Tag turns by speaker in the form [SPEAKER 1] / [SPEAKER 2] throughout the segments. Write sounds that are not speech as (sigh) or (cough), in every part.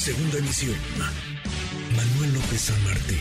[SPEAKER 1] Segunda emisión. Manuel López San Martín,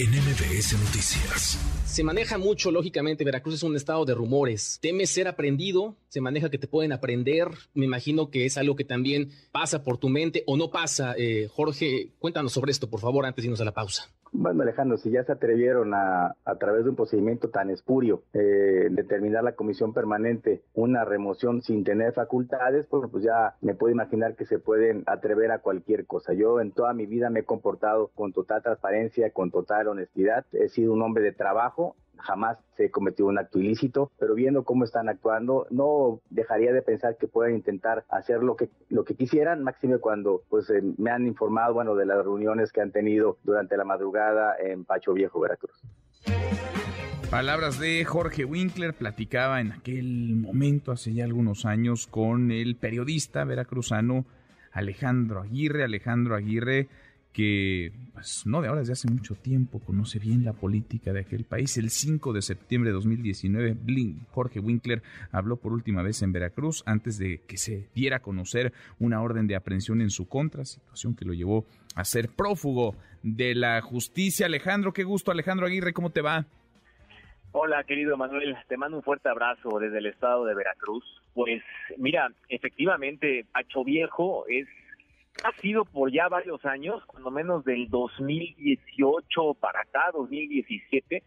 [SPEAKER 1] en MBS Noticias.
[SPEAKER 2] Se maneja mucho, lógicamente, Veracruz es un estado de rumores. Teme ser aprendido, se maneja que te pueden aprender. Me imagino que es algo que también pasa por tu mente o no pasa. Eh, Jorge, cuéntanos sobre esto, por favor, antes de irnos a la pausa.
[SPEAKER 3] Bueno, Alejandro, si ya se atrevieron a, a través de un procedimiento tan espurio, eh, determinar la comisión permanente una remoción sin tener facultades, pues, pues ya me puedo imaginar que se pueden atrever a cualquier cosa. Yo en toda mi vida me he comportado con total transparencia, con total honestidad. He sido un hombre de trabajo jamás se cometió un acto ilícito, pero viendo cómo están actuando, no dejaría de pensar que pueden intentar hacer lo que lo que quisieran, máximo cuando pues eh, me han informado, bueno, de las reuniones que han tenido durante la madrugada en Pacho Viejo, Veracruz.
[SPEAKER 4] Palabras de Jorge Winkler, platicaba en aquel momento, hace ya algunos años, con el periodista veracruzano Alejandro Aguirre. Alejandro Aguirre que pues, no de ahora, desde hace mucho tiempo, conoce bien la política de aquel país. El 5 de septiembre de 2019, Jorge Winkler habló por última vez en Veracruz antes de que se diera a conocer una orden de aprehensión en su contra, situación que lo llevó a ser prófugo de la justicia. Alejandro, qué gusto. Alejandro Aguirre, ¿cómo te va?
[SPEAKER 5] Hola, querido Manuel, te mando un fuerte abrazo desde el estado de Veracruz. Pues mira, efectivamente, Pacho Viejo es ha sido por ya varios años, cuando menos del 2018 para acá, 2017,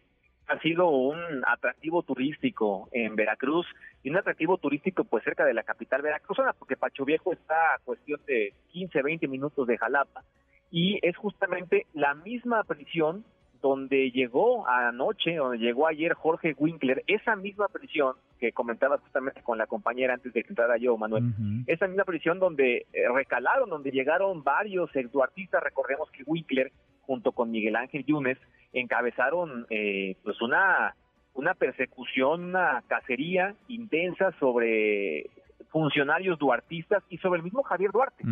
[SPEAKER 5] ha sido un atractivo turístico en Veracruz y un atractivo turístico pues cerca de la capital veracruzana, porque Pacho Viejo está a cuestión de 15, 20 minutos de Jalapa y es justamente la misma prisión donde llegó anoche, donde llegó ayer Jorge Winkler, esa misma prisión que comentaba justamente con la compañera antes de que entrara yo, Manuel, esa misma prisión donde eh, recalaron, donde llegaron varios exduartistas, recordemos que Winkler, junto con Miguel Ángel Yunes, encabezaron eh, pues una, una persecución, una cacería intensa sobre funcionarios duartistas y sobre el mismo Javier Duarte,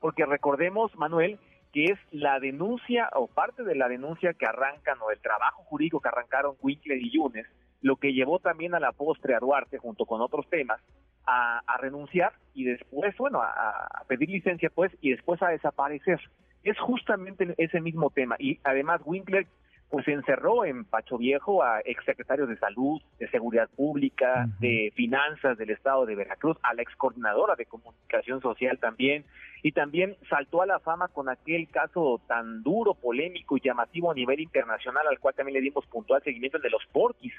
[SPEAKER 5] porque recordemos, Manuel, que es la denuncia o parte de la denuncia que arrancan o el trabajo jurídico que arrancaron Winkler y Yunes, lo que llevó también a la postre a Duarte junto con otros temas a, renunciar y después, bueno, a, pedir licencia pues y después a desaparecer. Es justamente ese mismo tema y además Winkler pues encerró en Pacho Viejo a exsecretarios de salud, de seguridad pública, de finanzas del estado de Veracruz, a la excoordinadora de comunicación social también, y también saltó a la fama con aquel caso tan duro, polémico y llamativo a nivel internacional, al cual también le dimos puntual seguimiento, el de los porquis.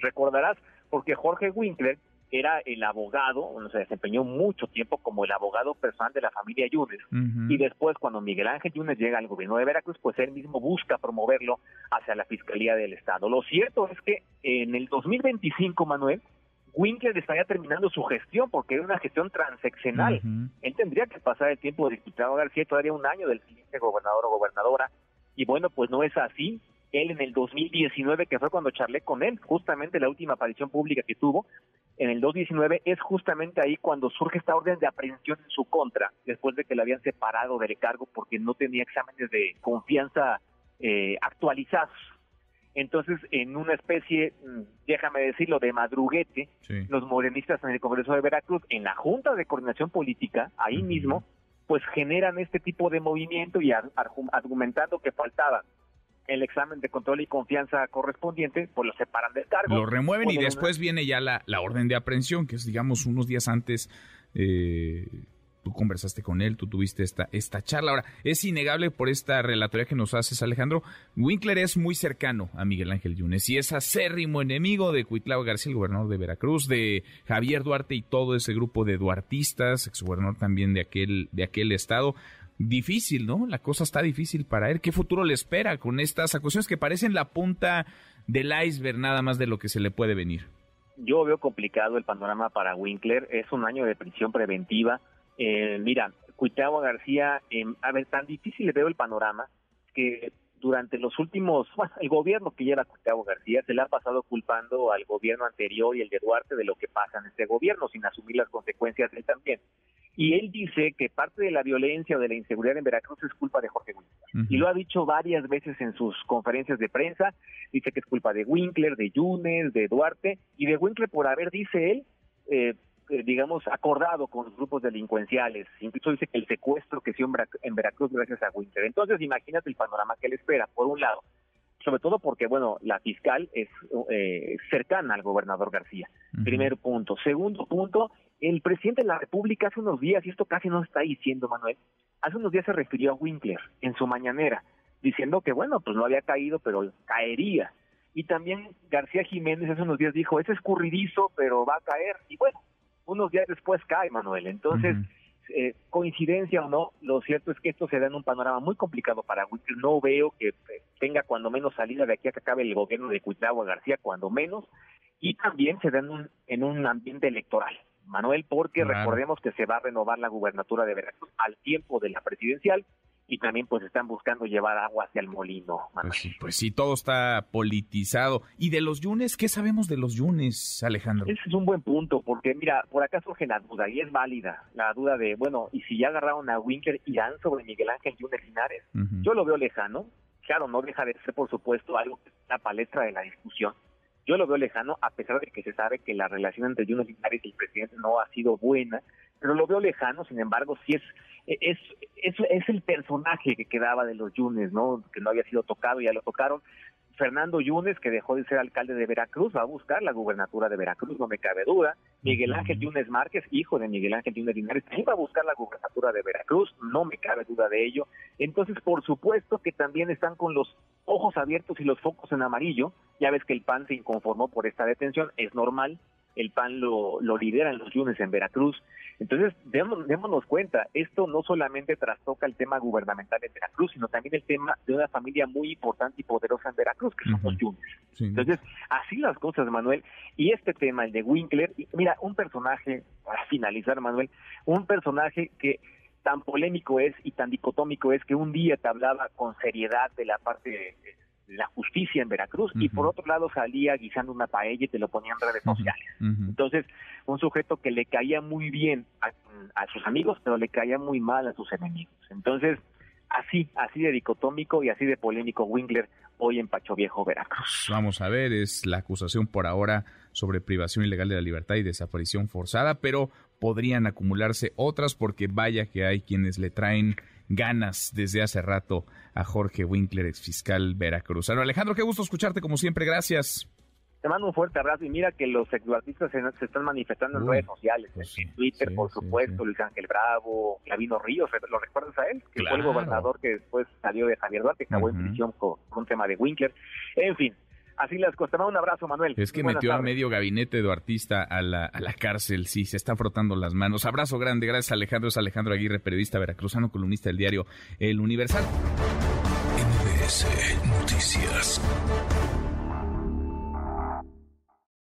[SPEAKER 5] Recordarás, porque Jorge Winkler era el abogado, se desempeñó mucho tiempo como el abogado personal de la familia Yunes. Y después, cuando Miguel Ángel Yunes llega al gobierno de Veracruz, pues él mismo busca promoverlo hacia la Fiscalía del Estado. Lo cierto es que en el 2025, Manuel, Winkler estaría terminando su gestión porque era una gestión transeccional. Él tendría que pasar el tiempo de diputado García todavía un año del siguiente gobernador o gobernadora. Y bueno, pues no es así. Él en el 2019, que fue cuando charlé con él, justamente la última aparición pública que tuvo, en el 2019 es justamente ahí cuando surge esta orden de aprehensión en su contra, después de que le habían separado del cargo porque no tenía exámenes de confianza eh, actualizados. Entonces, en una especie, mm, déjame decirlo, de madruguete, los morenistas en el Congreso de Veracruz, en la Junta de Coordinación Política, ahí mismo, pues generan este tipo de movimiento y argumentando que faltaba el examen de control y confianza correspondiente, pues lo separan del cargo.
[SPEAKER 4] Lo remueven y después viene ya la, la, orden de aprehensión, que es, digamos, unos días antes. Eh, tú conversaste con él, tú tuviste esta, esta charla. Ahora, es innegable por esta relatoría que nos haces, Alejandro. Winkler es muy cercano a Miguel Ángel Yunes y es acérrimo enemigo de Cuitlao García, el gobernador de Veracruz, de Javier Duarte y todo ese grupo de duartistas, exgobernador también de aquel, de aquel estado difícil, ¿no? La cosa está difícil para él. ¿Qué futuro le espera con estas acusaciones que parecen la punta del iceberg nada más de lo que se le puede venir?
[SPEAKER 5] Yo veo complicado el panorama para Winkler. Es un año de prisión preventiva. Eh, mira, Cuitagua García, eh, a ver, tan difícil le veo el panorama que durante los últimos, (laughs) bueno, el gobierno que lleva Cuitagua García se le ha pasado culpando al gobierno anterior y el de Duarte de lo que pasa en este gobierno sin asumir las consecuencias él también. Y él dice que parte de la violencia o de la inseguridad en Veracruz es culpa de Jorge Winkler. Y lo ha dicho varias veces en sus conferencias de prensa. Dice que es culpa de Winkler, de Yunes, de Duarte y de Winkler por haber, dice él, eh, eh, digamos, acordado con los grupos delincuenciales. Incluso dice que el secuestro que hizo en Veracruz gracias a Winter. Entonces, imagínate el panorama que le espera. Por un lado, sobre todo porque, bueno, la fiscal es eh, cercana al gobernador García. Primer punto. Segundo punto, el presidente de la República hace unos días, y esto casi no está diciendo Manuel, hace unos días se refirió a Winkler en su mañanera, diciendo que, bueno, pues no había caído, pero caería. Y también García Jiménez hace unos días dijo, es escurridizo, pero va a caer. Y bueno, unos días después cae Manuel. Entonces, eh, coincidencia o no, lo cierto es que esto se da en un panorama muy complicado para Winkler. No veo que eh, tenga cuando menos salida de aquí a que acabe el gobierno de Cuitlagua García, cuando menos. Y también se da en un, en un ambiente electoral. Manuel, porque recordemos que se va a renovar la gubernatura de Veracruz al tiempo de la presidencial y también pues están buscando llevar agua hacia el molino.
[SPEAKER 4] Pues sí, pues sí, todo está politizado. ¿Y de los Yunes? ¿Qué sabemos de los Yunes, Alejandro?
[SPEAKER 5] Ese es un buen punto, porque mira, por acá surge la duda, y es válida, la duda de, bueno, ¿y si ya agarraron a Winker, irán sobre Miguel Ángel Yunes Linares? Yo lo veo lejano, claro, no deja de ser, por supuesto, algo que la palestra de la discusión. Yo lo veo lejano, a pesar de que se sabe que la relación entre Yunes Linares y el presidente no ha sido buena, pero lo veo lejano, sin embargo, sí es es, es, es el personaje que quedaba de los Yunes, ¿no? Que no había sido tocado, ya lo tocaron. Fernando Yunes, que dejó de ser alcalde de Veracruz, va a buscar la gubernatura de Veracruz, no me cabe duda. Miguel Ángel Yunes Márquez, hijo de Miguel Ángel Yunes Linares, también va a buscar la gubernatura de Veracruz, no me cabe duda de ello. Entonces, por supuesto que también están con los ojos abiertos y los focos en amarillo. Ya ves que el PAN se inconformó por esta detención, es normal, el PAN lo, lo en los Yunes en Veracruz. Entonces, démonos, cuenta, esto no solamente trastoca el tema gubernamental en Veracruz, sino también el tema de una familia muy importante y poderosa en Veracruz, que son los Yunes. Entonces, así las cosas, Manuel. Y este tema, el de Winkler, mira, un personaje, para finalizar, Manuel, un personaje que tan polémico es y tan dicotómico es que un día te hablaba con seriedad de la parte de, la justicia en Veracruz y por otro lado salía guisando una paella y te lo ponía en redes sociales. Entonces, un sujeto que le caía muy bien a, sus amigos, pero le caía muy mal a sus enemigos. Entonces, así, así de dicotómico y así de polémico Winkler hoy en Pacho Viejo, Veracruz.
[SPEAKER 4] Vamos a ver, es la acusación por ahora sobre privación ilegal de la libertad y desaparición forzada, pero podrían acumularse otras porque vaya que hay quienes le traen ganas desde hace rato a Jorge Winkler, ex fiscal veracruzano. Alejandro, qué gusto escucharte como siempre, gracias.
[SPEAKER 5] Te mando un fuerte abrazo y mira que los sexualistas se, están manifestando en redes sociales, pues en Twitter, por supuesto, Luis Ángel Bravo, Gavino Ríos, ¿lo recuerdas a él? Que fue el gobernador que después salió de Javier Duarte, que acabó en prisión con, un tema de Winkler. En fin, Así las cosas. un abrazo, Manuel.
[SPEAKER 4] Es que metió a medio gabinete de artista a la, a la cárcel. Sí, se está frotando las manos. Abrazo grande. Gracias, Alejandro. Es Alejandro Aguirre, periodista veracruzano, columnista del diario El Universal.
[SPEAKER 1] NBS Noticias.